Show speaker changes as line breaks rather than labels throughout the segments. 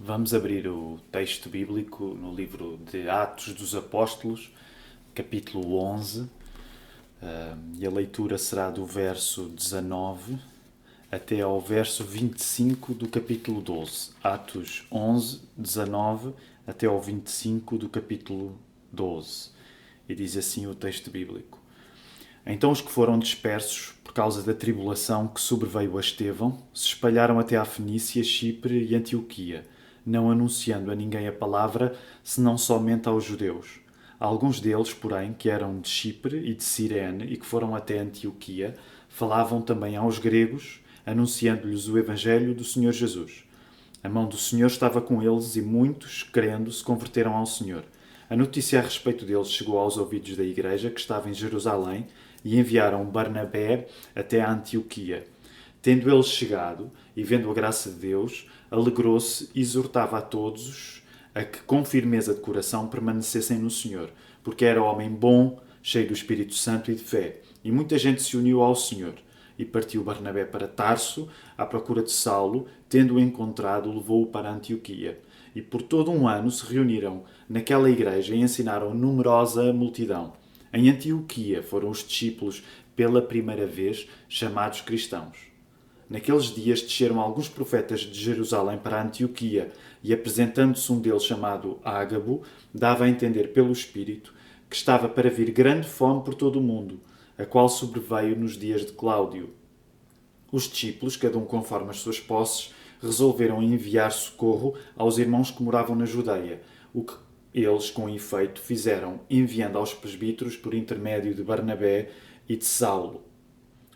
Vamos abrir o texto bíblico no livro de Atos dos Apóstolos, capítulo 11, e a leitura será do verso 19 até ao verso 25 do capítulo 12. Atos 11, 19 até ao 25 do capítulo 12. E diz assim o texto bíblico: Então os que foram dispersos por causa da tribulação que sobreveio a Estevão se espalharam até a Fenícia, Chipre e Antioquia não anunciando a ninguém a palavra, senão somente aos judeus. Alguns deles, porém, que eram de Chipre e de Cirene e que foram até Antioquia, falavam também aos gregos, anunciando-lhes o Evangelho do Senhor Jesus. A mão do Senhor estava com eles e muitos, crendo, se converteram ao Senhor. A notícia a respeito deles chegou aos ouvidos da igreja que estava em Jerusalém e enviaram Barnabé até a Antioquia. Tendo eles chegado e vendo a graça de Deus, alegrou-se e exortava a todos a que, com firmeza de coração, permanecessem no Senhor, porque era homem bom, cheio do Espírito Santo e de fé. E muita gente se uniu ao Senhor. E partiu Barnabé para Tarso, à procura de Saulo, tendo-o encontrado, levou-o para Antioquia. E por todo um ano se reuniram naquela igreja e ensinaram numerosa multidão. Em Antioquia foram os discípulos, pela primeira vez, chamados cristãos. Naqueles dias desceram alguns profetas de Jerusalém para Antioquia, e apresentando-se um deles chamado Ágabo, dava a entender pelo Espírito que estava para vir grande fome por todo o mundo, a qual sobreveio nos dias de Cláudio. Os discípulos, cada um conforme as suas posses, resolveram enviar socorro aos irmãos que moravam na Judeia, o que eles, com efeito, fizeram, enviando aos presbíteros por intermédio de Barnabé e de Saulo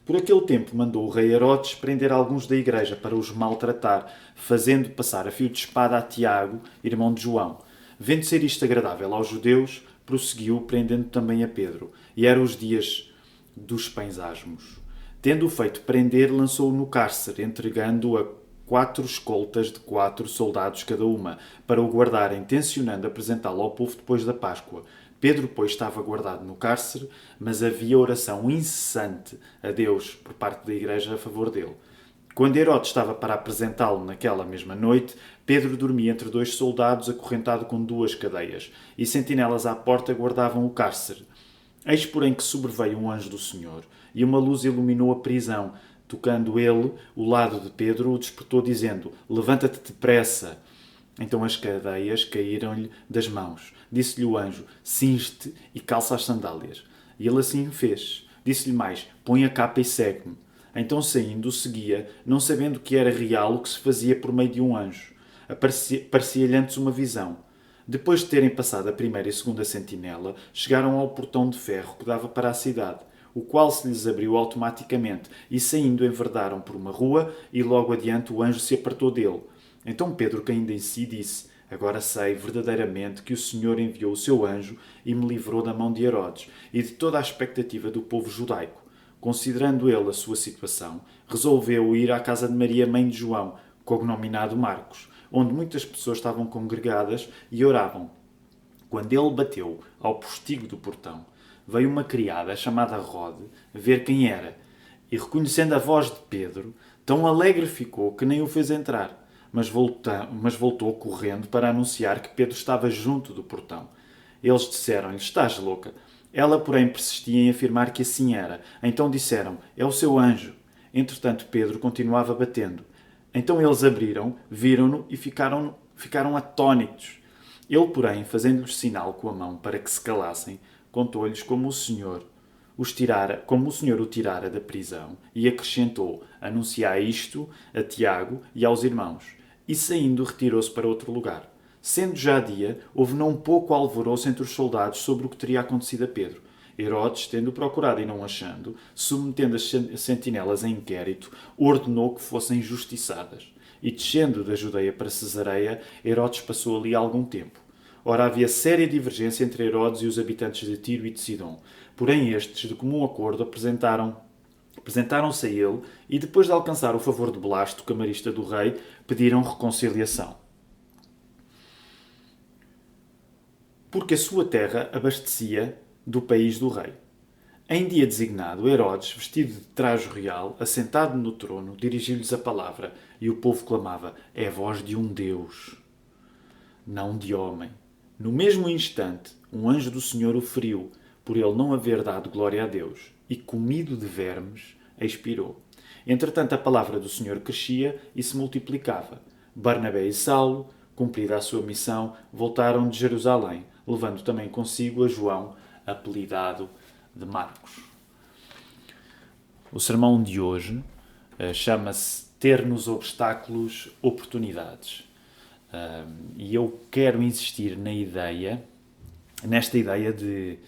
por aquele tempo mandou o rei Herodes prender alguns da igreja para os maltratar, fazendo passar a fio de espada a Tiago, irmão de João. Vendo ser isto agradável aos judeus, prosseguiu prendendo também a Pedro. E eram os dias dos pães asmos. Tendo-o feito prender, lançou-o no cárcere, entregando-o a quatro escoltas de quatro soldados cada uma, para o guardarem, tencionando apresentá-lo ao povo depois da Páscoa. Pedro, pois, estava guardado no cárcere, mas havia oração incessante a Deus por parte da igreja a favor dele. Quando Herodes estava para apresentá-lo naquela mesma noite, Pedro dormia entre dois soldados acorrentado com duas cadeias, e sentinelas à porta guardavam o cárcere. Eis, porém, que sobreveio um anjo do Senhor, e uma luz iluminou a prisão. Tocando ele o lado de Pedro, o despertou, dizendo: Levanta-te depressa. Então as cadeias caíram-lhe das mãos. Disse-lhe o anjo: Cinge-te e calça as sandálias. E ele assim fez. Disse-lhe mais: Põe a capa e segue-me. Então, saindo, seguia, não sabendo que era real o que se fazia por meio de um anjo. Parecia-lhe antes uma visão. Depois de terem passado a primeira e segunda sentinela, chegaram ao portão de ferro que dava para a cidade, o qual se lhes abriu automaticamente, e saindo enverdaram por uma rua, e logo adiante o anjo se apartou dele. Então Pedro, caindo em si, disse: Agora sei verdadeiramente que o Senhor enviou o seu anjo e me livrou da mão de Herodes e de toda a expectativa do povo judaico. Considerando ele a sua situação, resolveu ir à casa de Maria, mãe de João, cognominado Marcos, onde muitas pessoas estavam congregadas e oravam. Quando ele bateu ao postigo do portão, veio uma criada chamada Rode ver quem era, e reconhecendo a voz de Pedro, tão alegre ficou que nem o fez entrar mas, volta, mas voltou correndo para anunciar que Pedro estava junto do portão. Eles disseram-lhe: Estás louca? Ela, porém, persistia em afirmar que assim era. Então disseram: É o seu anjo. Entretanto, Pedro continuava batendo. Então eles abriram, viram-no e ficaram, ficaram atônitos. Ele, porém, fazendo-lhes sinal com a mão para que se calassem, contou-lhes como o Senhor os tirara, como o Senhor o tirara da prisão, e acrescentou: Anunciai isto a Tiago e aos irmãos e saindo retirou-se para outro lugar. Sendo já dia, houve não pouco alvoroço entre os soldados sobre o que teria acontecido a Pedro. Herodes, tendo procurado e não achando, submetendo as sentinelas a inquérito, ordenou que fossem justiçadas. E descendo da Judeia para Cesareia, Herodes passou ali algum tempo. Ora, havia séria divergência entre Herodes e os habitantes de Tiro e de Sidom. Porém, estes, de comum acordo, apresentaram Apresentaram-se a ele e, depois de alcançar o favor de Blasto, camarista do rei, pediram reconciliação. Porque a sua terra abastecia do país do rei. Em dia designado, Herodes, vestido de traje real, assentado no trono, dirigiu-lhes a palavra, e o povo clamava: É a voz de um Deus. não de homem. No mesmo instante, um anjo do Senhor o feriu, por ele não haver dado glória a Deus, e comido de vermes, expirou. Entretanto, a palavra do Senhor crescia e se multiplicava. Barnabé e Saulo, cumprida a sua missão, voltaram de Jerusalém, levando também consigo a João, apelidado de Marcos. O sermão de hoje uh, chama-se Ter nos obstáculos oportunidades. E eu quero insistir na ideia, nesta ideia de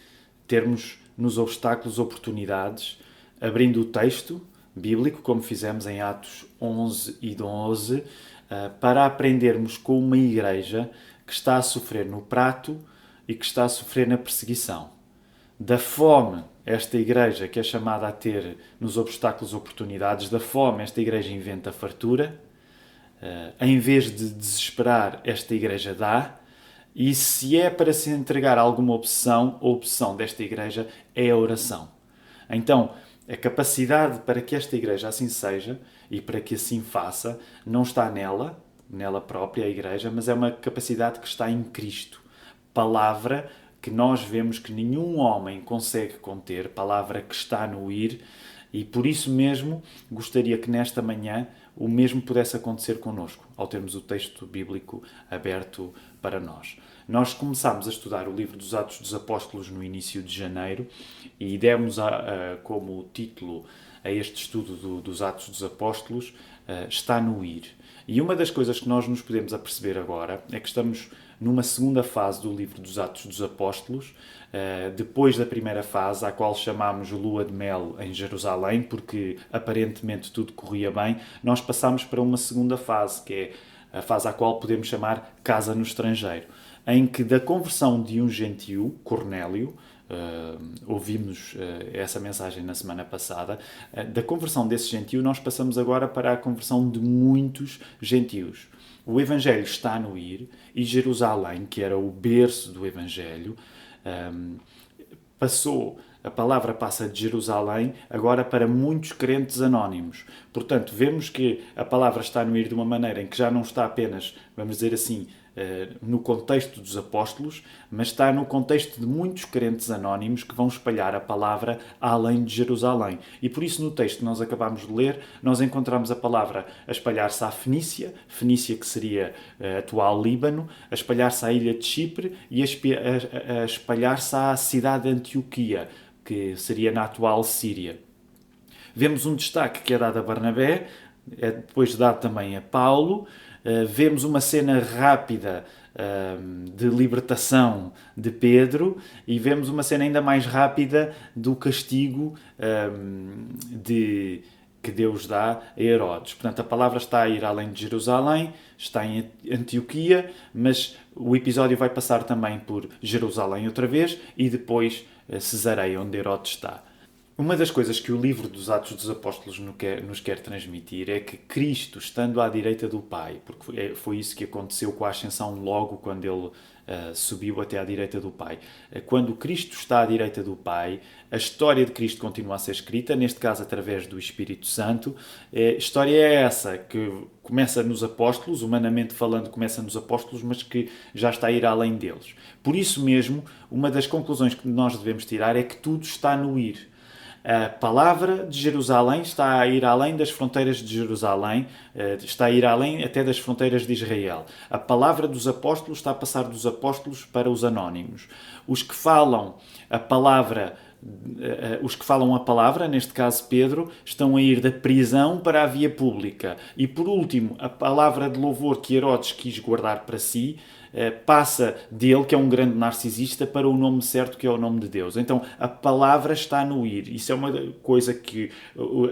termos nos obstáculos oportunidades, abrindo o texto bíblico, como fizemos em Atos 11 e 12, uh, para aprendermos com uma igreja que está a sofrer no prato e que está a sofrer na perseguição. Da fome, esta igreja que é chamada a ter nos obstáculos oportunidades, da fome, esta igreja inventa fartura Uh, em vez de desesperar, esta igreja dá. E se é para se entregar alguma opção, a opção desta igreja é a oração. Então, a capacidade para que esta igreja assim seja e para que assim faça não está nela, nela própria, a igreja, mas é uma capacidade que está em Cristo. Palavra que nós vemos que nenhum homem consegue conter, palavra que está no ir, e por isso mesmo gostaria que nesta manhã o mesmo pudesse acontecer connosco, ao termos o texto bíblico aberto para nós. Nós começámos a estudar o livro dos Atos dos Apóstolos no início de janeiro e demos a, a, como título a este estudo do, dos Atos dos Apóstolos uh, Está no Ir. E uma das coisas que nós nos podemos aperceber agora é que estamos numa segunda fase do livro dos Atos dos Apóstolos, eh, depois da primeira fase, à qual chamámos Lua de Mel em Jerusalém, porque aparentemente tudo corria bem, nós passamos para uma segunda fase, que é a fase à qual podemos chamar Casa no Estrangeiro, em que da conversão de um gentio, Cornélio, Uh, ouvimos uh, essa mensagem na semana passada. Uh, da conversão desse gentio, nós passamos agora para a conversão de muitos gentios. O Evangelho está no ir e Jerusalém, que era o berço do Evangelho, um, passou, a palavra passa de Jerusalém agora para muitos crentes anónimos. Portanto, vemos que a palavra está no ir de uma maneira em que já não está apenas, vamos dizer assim, no contexto dos apóstolos, mas está no contexto de muitos crentes anónimos que vão espalhar a palavra além de Jerusalém. E por isso, no texto que nós acabamos de ler, nós encontramos a palavra a espalhar-se à Fenícia, Fenícia que seria eh, atual Líbano, a espalhar-se à ilha de Chipre e a espalhar-se à cidade de Antioquia, que seria na atual Síria. Vemos um destaque que é dado a Barnabé, é depois dado também a Paulo, eh, vemos uma cena rápida uh, de libertação de Pedro e vemos uma cena ainda mais rápida do castigo de, que Deus dá a Herodes. Portanto, a palavra está a ir além de Jerusalém, está em Antioquia, mas o episódio vai passar também por Jerusalém outra vez e depois eh, Cesareia, onde Herodes está. Uma das coisas que o livro dos Atos dos Apóstolos nos quer transmitir é que Cristo, estando à direita do Pai, porque é, foi isso que aconteceu com a ascensão logo quando ele uh, subiu até à direita do Pai. Eh, quando Cristo está à direita do Pai, a história de Cristo continua a ser escrita, neste caso através do Espírito Santo. A história é essa, que começa nos apóstolos, humanamente falando, começa nos apóstolos, mas que já está a ir além deles. Por isso mesmo, uma das conclusões que nós devemos tirar é que tudo está no ir a palavra de Jerusalém está a ir além das fronteiras de Jerusalém, eh, está a ir além até das fronteiras de Israel. A palavra dos apóstolos está a passar dos apóstolos para os anónimos. Os que falam a palavra eh, os que falam a palavra, neste caso Pedro, estão a ir da prisão para a via pública. E por último, a palavra de louvor que Herodes quis guardar para si eh, passa dele, que é um grande narcisista, para o nome certo, que é o nome de Deus. Então a palavra está no ir. Isso é uma coisa que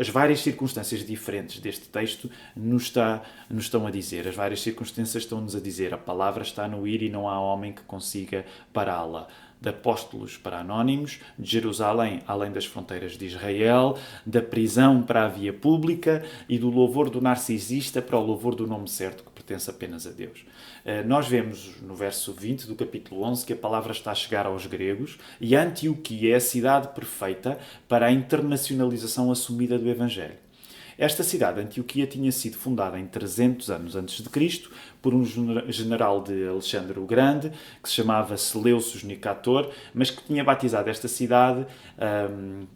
as várias circunstâncias diferentes deste texto nos, está, nos estão a dizer. As várias circunstâncias estão-nos a dizer. A palavra está no ir e não há homem que consiga pará-la de apóstolos para anónimos, de Jerusalém além das fronteiras de Israel, da prisão para a via pública e do louvor do narcisista para o louvor do nome certo pertence apenas a Deus. Eh, nós vemos no verso 20 do capítulo 11 que a palavra está a chegar aos gregos e Antioquia é a cidade perfeita para a internacionalização assumida do Evangelho. Esta cidade, Antioquia, tinha sido fundada em 300 anos antes de Cristo por um general de Alexandre o Grande, que se chamava Seleucus Nicator, mas que tinha batizado esta cidade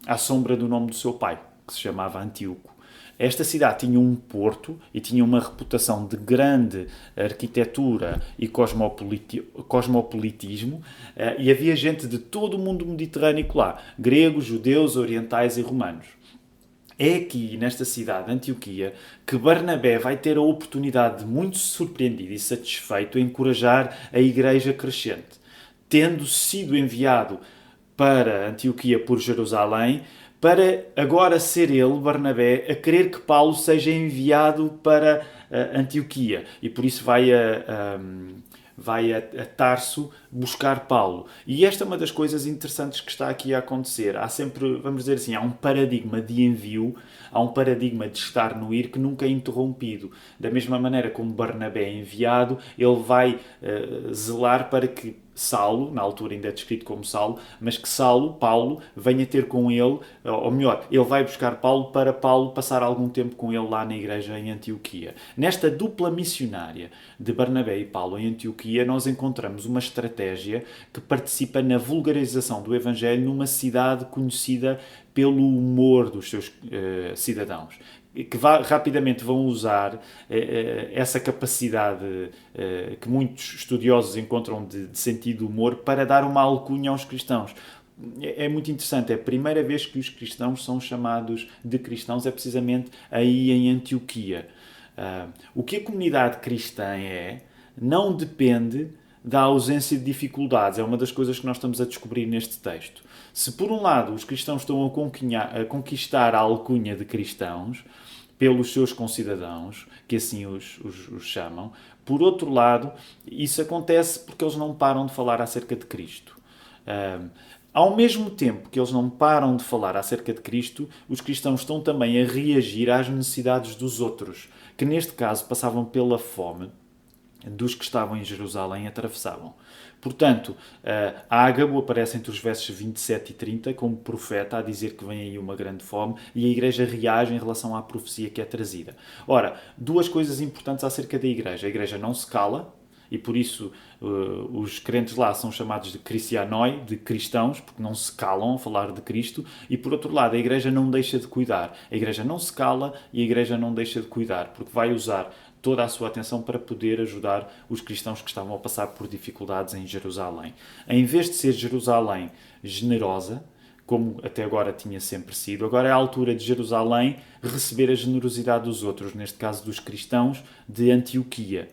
à sombra do nome do seu pai, que se chamava Antíoco. Esta cidade tinha um porto e tinha uma reputação de grande arquitetura e cosmopoliti cosmopolitismo, uh, e havia gente de todo o mundo mediterrâneo lá, gregos, judeus, orientais e romanos. É aqui, nesta cidade, Antioquia, que Barnabé vai ter a oportunidade de, muito surpreendido e satisfeito, encorajar a igreja crescente. Tendo sido enviado para Antioquia por Jerusalém, para agora ser ele, Barnabé, a querer que Paulo seja enviado para uh, Antioquia. E por isso vai a, vai a, a, Tarso buscar Paulo. E esta é uma das coisas interessantes que está aqui a acontecer. Há sempre, vamos dizer assim, há um paradigma de envio, há um paradigma de estar no ir que nunca é interrompido. Da mesma maneira como Barnabé é enviado, ele vai uh, zelar para que Saulo, na altura ainda é descrito como Saulo, mas que Saulo, Paulo, venha ter com ele, ou melhor, ele vai buscar Paulo para Paulo passar algum tempo com ele lá na igreja em Antioquia. Nesta dupla missionária de Barnabé e Paulo em Antioquia, nós encontramos uma estratégia que participa na vulgarização do Evangelho numa cidade conhecida pelo humor dos seus uh, cidadãos que rapidamente vão usar eh, essa capacidade eh, que muitos estudiosos encontram de, de sentido humor para dar uma alcunha aos cristãos. É, é muito interessante, é a primeira vez que os cristãos são chamados de cristãos, é precisamente aí em Antioquia. Uh, o que a comunidade cristã é não depende da ausência de dificuldades, é uma das coisas que nós estamos a descobrir neste texto. Se por um lado os cristãos estão a, a conquistar a alcunha de cristãos, pelos seus concidadãos, que assim os, os, os, chamam. Por outro lado, isso acontece porque eles não param de falar acerca de Cristo. Um, ao mesmo tempo que eles não param de falar acerca de Cristo, os cristãos estão também a reagir às necessidades dos outros, que neste caso passavam pela fome dos que estavam em Jerusalém atravessavam. Portanto, uh, Ágabo aparece entre os versos 27 e 30 como profeta a dizer que vem aí uma grande fome e a igreja reage em relação à profecia que é trazida. Ora, duas coisas importantes acerca da igreja. A igreja não se cala, e por isso uh, os crentes lá são chamados de cristianoi, de cristãos, porque não se calam a falar de Cristo, e por outro lado, a igreja não deixa de cuidar. A igreja não se cala e a igreja não deixa de cuidar, porque vai usar toda a sua atenção para poder ajudar os cristãos que estavam a passar por dificuldades em Jerusalém. Em vez de ser Jerusalém generosa, como até agora tinha sempre sido, agora é a altura de Jerusalém receber a generosidade dos outros, neste caso dos cristãos de Antioquia.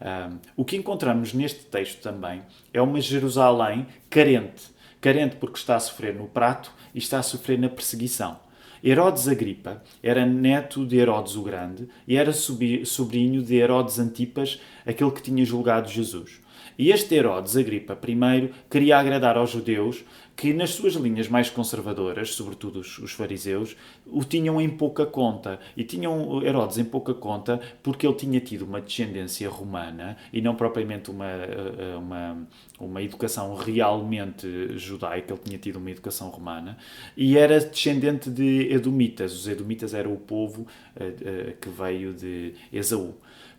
Um, o que encontramos neste texto também é uma Jerusalém carente. Carente porque está a sofrer no prato e está a sofrer na perseguição. Herodes Agripa era neto de Herodes o Grande e era sobrinho de Herodes Antipas, aquele que tinha julgado Jesus. E este Herodes Agripa I queria agradar aos judeus que, nas suas linhas mais conservadoras, sobretudo os, os, fariseus, o tinham em pouca conta. E tinham Herodes em pouca conta porque ele tinha tido uma descendência romana e não propriamente uma, eh, uma, uma educação realmente judaica, ele tinha tido uma educação romana, e era descendente de Edomitas. Os Edomitas eram o povo uh, uh, que veio de Esaú.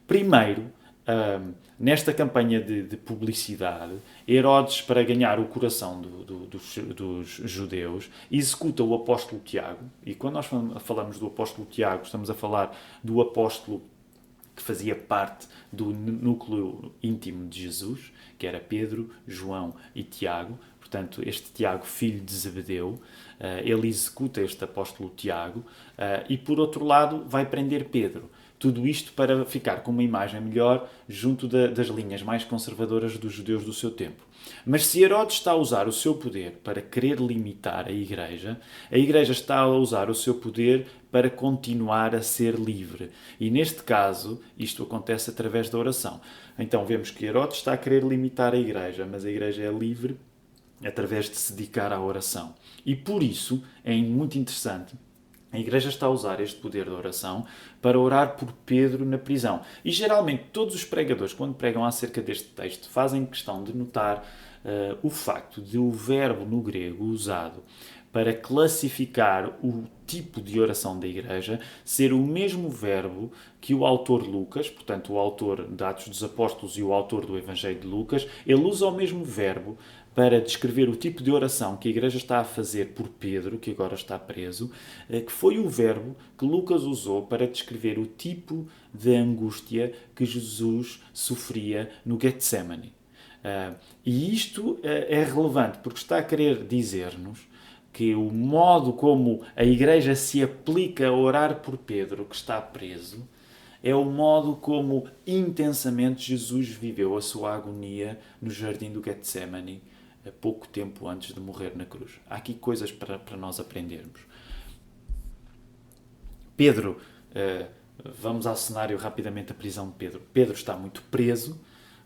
Primeiro, uh, nesta campanha de, de, publicidade, Herodes, para ganhar o coração do, do, dos, dos, judeus, executa o apóstolo Tiago. E quando nós falamos do apóstolo Tiago, estamos a falar do apóstolo que fazia parte do núcleo íntimo de Jesus, que era Pedro, João e Tiago. Portanto, este Tiago, filho de Zebedeu, uh, ele executa este apóstolo Tiago uh, e, por outro lado, vai prender Pedro. Tudo isto para ficar com uma imagem melhor junto da, das linhas mais conservadoras dos judeus do seu tempo. Mas se Herodes está a usar o seu poder para querer limitar a Igreja, a Igreja está a usar o seu poder para continuar a ser livre. E neste caso, isto acontece através da oração. Então vemos que Herodes está a querer limitar a Igreja, mas a Igreja é livre através de se dedicar à oração. E por isso é muito interessante a Igreja está a usar este poder de oração para orar por Pedro na prisão. E geralmente todos os pregadores, quando pregam acerca deste texto, fazem questão de notar uh, o facto de o verbo no grego usado para classificar o tipo de oração da Igreja ser o mesmo verbo que o autor Lucas, portanto, o autor de Atos dos Apóstolos e o autor do Evangelho de Lucas, ele usa o mesmo verbo para descrever o tipo de oração que a Igreja está a fazer por Pedro, que agora está preso, eh, que foi o verbo que Lucas usou para descrever o tipo de angústia que Jesus sofria no Getsemane. Eh, e isto eh, é relevante porque está a querer dizer-nos que o modo como a Igreja se aplica a orar por Pedro, que está preso, é o modo como intensamente Jesus viveu a sua agonia no jardim do Getsemane pouco tempo antes de morrer na cruz. Há aqui coisas para, para nós aprendermos. Pedro, uh, vamos ao cenário rapidamente da prisão de Pedro. Pedro está muito preso,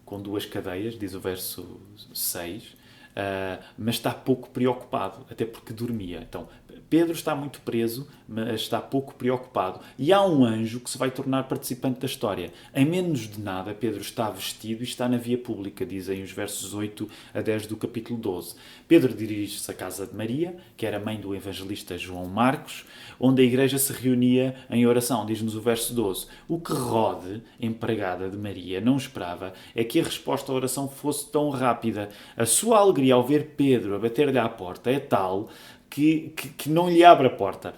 com duas cadeias, diz o verso 6, uh, eh, mas está pouco preocupado, até porque dormia. Então, Pedro está muito preso, mas está pouco preocupado. E há um anjo que se vai tornar participante da história. Em menos de nada, Pedro está vestido e está na via pública, dizem os versos 8 a 10 do capítulo 12. Pedro dirige-se à casa de Maria, que era mãe do evangelista João Marcos, onde a igreja se reunia em oração, diz-nos o verso 12. O que Rode, empregada de Maria, não esperava é que a resposta à oração fosse tão rápida. A sua alegria ao ver Pedro a bater-lhe à porta é tal que, que, que, não lhe abre a porta.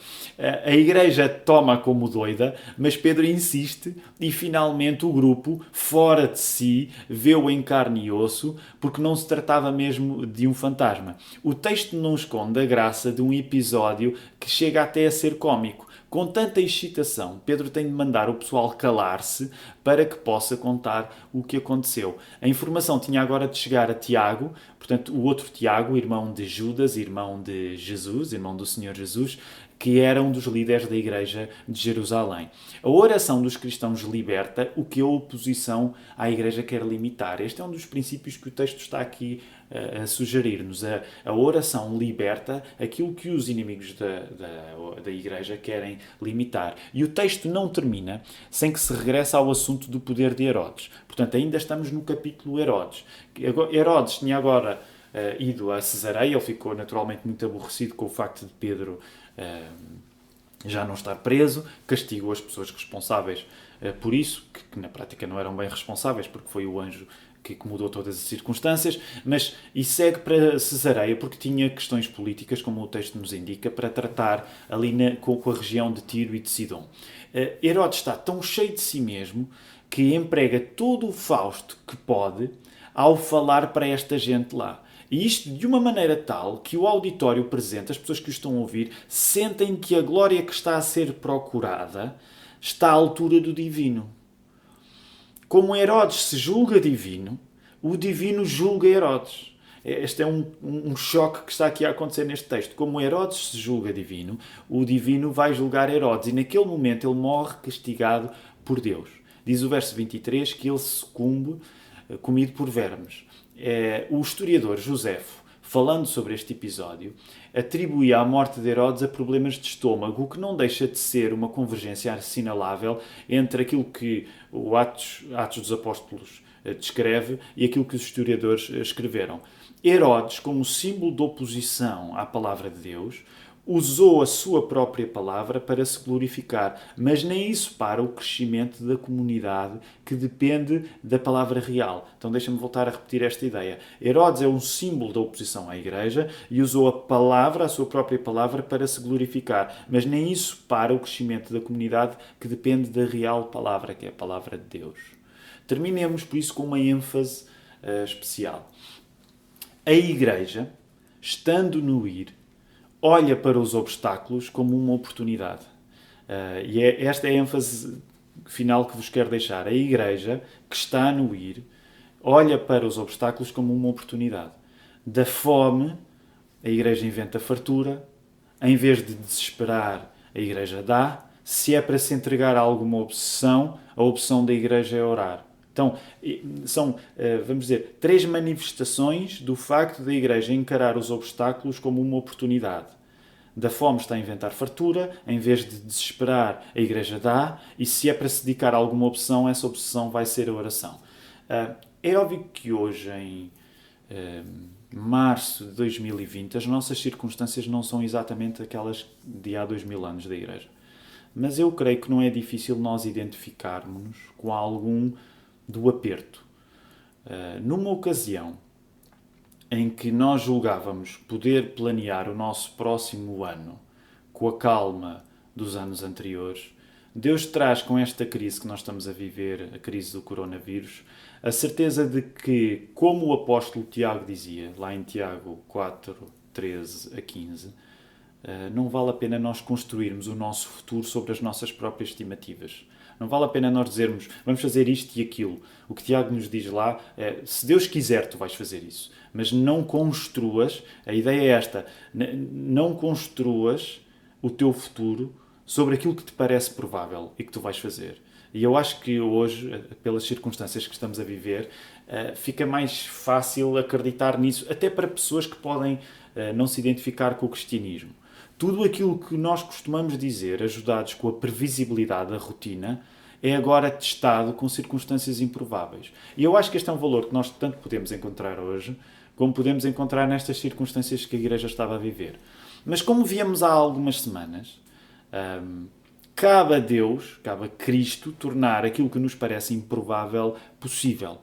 A igreja toma como doida, mas Pedro insiste e finalmente o grupo, fora de si, vê-o em carne e osso, porque não se tratava mesmo de um fantasma. O texto não esconde a graça de um episódio que chega até a ser cômico. Com tanta excitação, Pedro tem de mandar o pessoal calar-se para que possa contar o que aconteceu. A informação tinha agora de chegar a Tiago, portanto, o outro Tiago, irmão de Judas, irmão de Jesus, irmão do Senhor Jesus, que era um dos líderes da Igreja de Jerusalém. A oração dos cristãos liberta o que a oposição à Igreja quer limitar. Este é um dos princípios que o texto está aqui a sugerir-nos. A, a, oração liberta aquilo que os inimigos da, da, da Igreja querem limitar. E o texto não termina sem que se regresse ao assunto do poder de Herodes. Portanto, ainda estamos no capítulo Herodes. Herodes tinha agora uh, ido a Cesareia, ele ficou naturalmente muito aborrecido com o facto de Pedro. Já não estar preso, castigou as pessoas responsáveis uh, por isso, que, que, na prática não eram bem responsáveis, porque foi o anjo que, mudou todas as circunstâncias, mas e segue para Cesareia porque tinha questões políticas, como o texto nos indica, para tratar ali na, com, com, a região de Tiro e de Sidom. Uh, Herodes está tão cheio de si mesmo que emprega todo o Fausto que pode ao falar para esta gente lá. E isto de uma maneira tal que o auditório presente, as pessoas que o estão a ouvir, sentem que a glória que está a ser procurada está à altura do divino. Como Herodes se julga divino, o divino julga Herodes. Este é um, um, choque que está aqui a acontecer neste texto. Como Herodes se julga divino, o divino vai julgar Herodes. E naquele momento ele morre castigado por Deus. Diz o verso 23 que ele sucumbe eh, comido por vermes. É, o historiador Josefo falando sobre este episódio, atribuía a morte de Herodes a problemas de estômago, o que não deixa de ser uma convergência assinalável entre aquilo que o Atos, Atos dos Apóstolos eh, descreve e aquilo que os historiadores eh, escreveram. Herodes, como símbolo de oposição à palavra de Deus, usou a sua própria palavra para se glorificar, mas nem isso para o crescimento da comunidade que depende da palavra real. Então deixa-me voltar a repetir esta ideia. Herodes é um símbolo da oposição à igreja e usou a palavra, a sua própria palavra, para se glorificar, mas nem isso para o crescimento da comunidade que depende da real palavra, que é a palavra de Deus. Terminemos por isso com uma ênfase uh, especial. A igreja, estando no ir, olha para os obstáculos como uma oportunidade. Uh, e é, esta é a ênfase final que vos quero deixar. A Igreja, que está no ir, olha para os obstáculos como uma oportunidade. Da fome, a Igreja inventa fartura. Em vez de desesperar, a Igreja dá. Se é para se entregar a alguma obsessão, a opção da Igreja é orar. Então, são, eh, vamos dizer, três manifestações do facto da Igreja encarar os obstáculos como uma oportunidade. Da fome está a inventar fartura, em vez de desesperar, a Igreja dá, e se é para se dedicar a alguma opção, essa opção vai ser a oração. Eh, é óbvio que hoje, em março de 2020, as nossas circunstâncias não são exatamente aquelas de há dois mil anos da Igreja. Mas eu creio que não é difícil nós identificarmos com algum do aperto. Uh, numa ocasião em que nós julgávamos poder planear o nosso próximo ano com a calma dos anos anteriores, Deus traz com esta crise que nós estamos a viver, a crise do coronavírus, a certeza de que, como o apóstolo Tiago dizia, lá em Tiago 4, 13 a 15, eh, não vale a pena nós construirmos o nosso futuro sobre as nossas próprias estimativas. Não vale a pena nós dizermos vamos fazer isto e aquilo. O que Tiago nos diz lá é se Deus quiser, tu vais fazer isso. Mas não construas, a ideia é esta, não construas o teu futuro sobre aquilo que te parece provável e que tu vais fazer. E eu acho que hoje, pelas circunstâncias que estamos a viver, eh, fica mais fácil acreditar nisso, até para pessoas que podem eh, não se identificar com o cristianismo. Tudo aquilo que nós costumamos dizer, ajudados com a previsibilidade da rotina, é agora testado com circunstâncias improváveis. E eu acho que este é um valor que nós tanto podemos encontrar hoje, como podemos encontrar nestas circunstâncias que a Igreja estava a viver. Mas como víamos há algumas semanas, um, cabe a Deus, cabe a Cristo, tornar aquilo que nos parece improvável possível.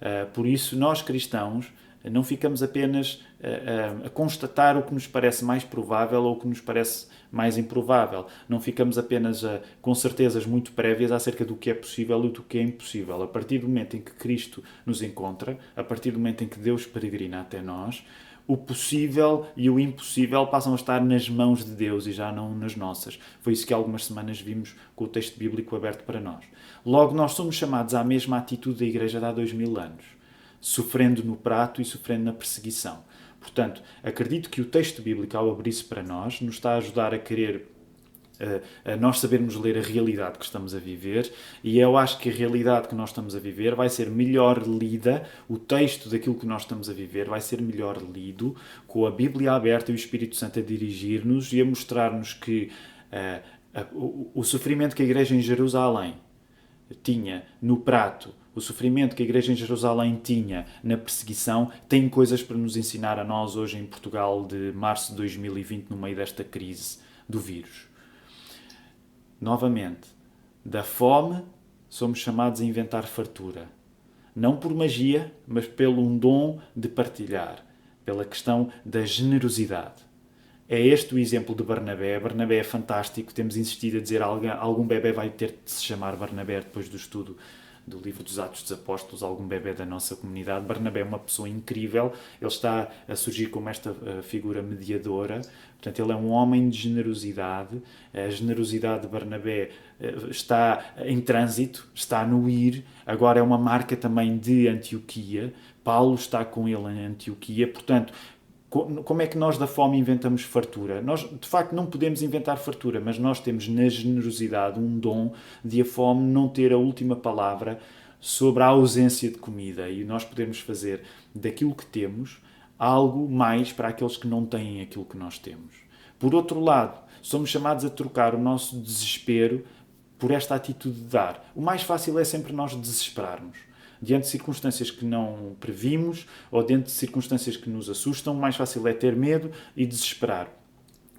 Uh, por isso, nós cristãos não ficamos apenas a, a, a, constatar o que nos parece mais provável ou o que nos parece mais improvável. Não ficamos apenas a, com certezas muito prévias acerca do que é possível e do que é impossível. A partir do momento em que Cristo nos encontra, a partir do momento em que Deus peregrina até nós, o possível e o impossível passam a estar nas mãos de Deus e já não nas nossas. Foi isso que algumas semanas vimos com o texto bíblico aberto para nós. Logo, nós somos chamados à mesma atitude da Igreja de há dois mil anos, sofrendo no prato e sofrendo na perseguição. Portanto, acredito que o texto bíblico, ao abrir-se para nós, nos está a ajudar a querer a nós sabermos ler a realidade que estamos a viver e eu acho que a realidade que nós estamos a viver vai ser melhor lida, o texto daquilo que nós estamos a viver vai ser melhor lido com a Bíblia aberta e o Espírito Santo a dirigir-nos e a mostrar-nos que uh, uh, o, o sofrimento que a igreja em Jerusalém tinha no prato, o sofrimento que a igreja em Jerusalém tinha na perseguição, tem coisas para nos ensinar a nós hoje em Portugal de março de 2020 no meio desta crise do vírus. Novamente, da fome somos chamados a inventar fartura. Não por magia, mas pelo um dom de partilhar, pela questão da generosidade. É este o exemplo de Barnabé. Barnabé é fantástico. Temos insistido a dizer algum, bebê vai ter de se chamar Barnabé depois do estudo do livro dos Atos dos Apóstolos, algum bebê da nossa comunidade. Barnabé é uma pessoa incrível, ele está a surgir como esta uh, figura mediadora, portanto, ele é um homem de generosidade. A generosidade de Barnabé uh, está em trânsito, está no ir, agora é uma marca também de Antioquia. Paulo está com ele em Antioquia, portanto, como é que nós da fome inventamos fartura? Nós, de facto, não podemos inventar fartura, mas nós temos na generosidade um dom de a fome não ter a última palavra sobre a ausência de comida e nós podemos fazer daquilo que temos algo mais para aqueles que não têm aquilo que nós temos. Por outro lado, somos chamados a trocar o nosso desespero por esta atitude de dar. O mais fácil é sempre nós desesperarmos diante de circunstâncias que não previmos ou diante de circunstâncias que nos assustam, mais fácil é ter medo e desesperar.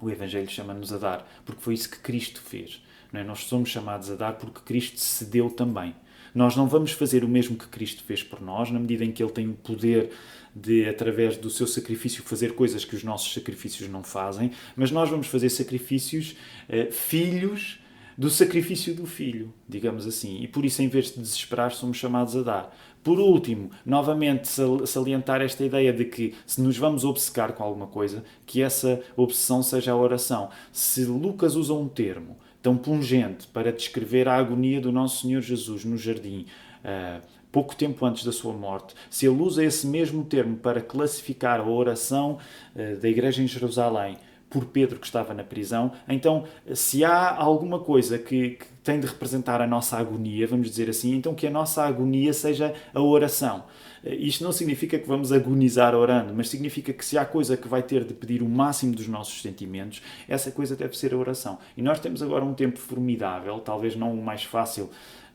O Evangelho chama-nos a dar, porque foi isso que Cristo fez. É? Nós somos chamados a dar porque Cristo cedeu também. Nós não vamos fazer o mesmo que Cristo fez por nós, na medida em que Ele tem o poder de, através do seu sacrifício, fazer coisas que os nossos sacrifícios não fazem, mas nós vamos fazer sacrifícios eh, filhos do sacrifício do filho, digamos assim. E por isso, em vez de desesperar, somos chamados a dar. Por último, novamente salientar esta ideia de que se nos vamos obcecar com alguma coisa, que essa obsessão seja a oração. Se Lucas usa um termo tão pungente para descrever a agonia do nosso Senhor Jesus no jardim, uh, pouco tempo antes da sua morte, se ele usa esse mesmo termo para classificar a oração uh, da igreja em Jerusalém, por Pedro que estava na prisão. Então, se há alguma coisa que, que, tem de representar a nossa agonia, vamos dizer assim, então que a nossa agonia seja a oração. Isto não significa que vamos agonizar orando, mas significa que se há coisa que vai ter de pedir o máximo dos nossos sentimentos, essa coisa deve ser a oração. E nós temos agora um tempo formidável, talvez não o mais fácil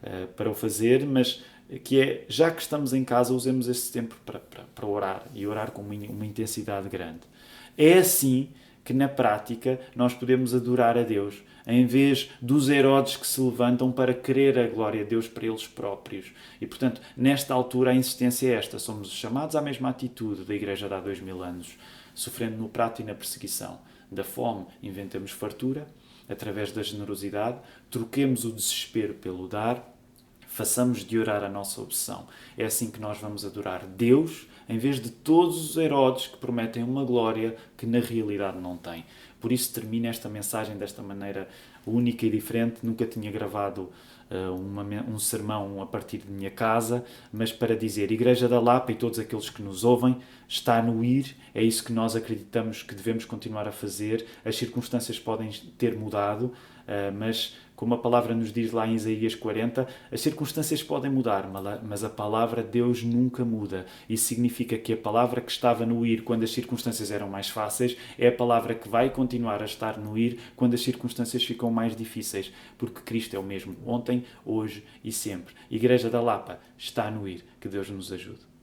uh, para o fazer, mas que é, já que estamos em casa, usemos esse tempo para, para, para orar e orar com uma, uma intensidade grande. É assim que na prática nós podemos adorar a Deus, em vez dos Herodes que se levantam para querer a glória de Deus para eles próprios. E portanto, nesta altura, a insistência é esta: somos chamados à mesma atitude da Igreja de há dois mil anos, sofrendo no prato e na perseguição. Da fome, inventemos fartura, através da generosidade, troquemos o desespero pelo dar façamos de orar a nossa obsessão. É assim que nós vamos adorar Deus, em vez de todos os Herodes que prometem uma glória que na realidade não têm. Por isso termino esta mensagem desta maneira única e diferente. Nunca tinha gravado uh, uma, um sermão a partir de minha casa, mas para dizer, Igreja da Lapa e todos aqueles que nos ouvem, está no ir, é isso que nós acreditamos que devemos continuar a fazer. As circunstâncias podem ter mudado, uh, mas como a palavra nos diz lá em Isaías 40, as circunstâncias podem mudar, mas a palavra Deus nunca muda. Isso significa que a palavra que estava no ir quando as circunstâncias eram mais fáceis é a palavra que vai continuar a estar no ir quando as circunstâncias ficam mais difíceis, porque Cristo é o mesmo ontem, hoje e sempre. Igreja da Lapa está no ir. Que Deus nos ajude.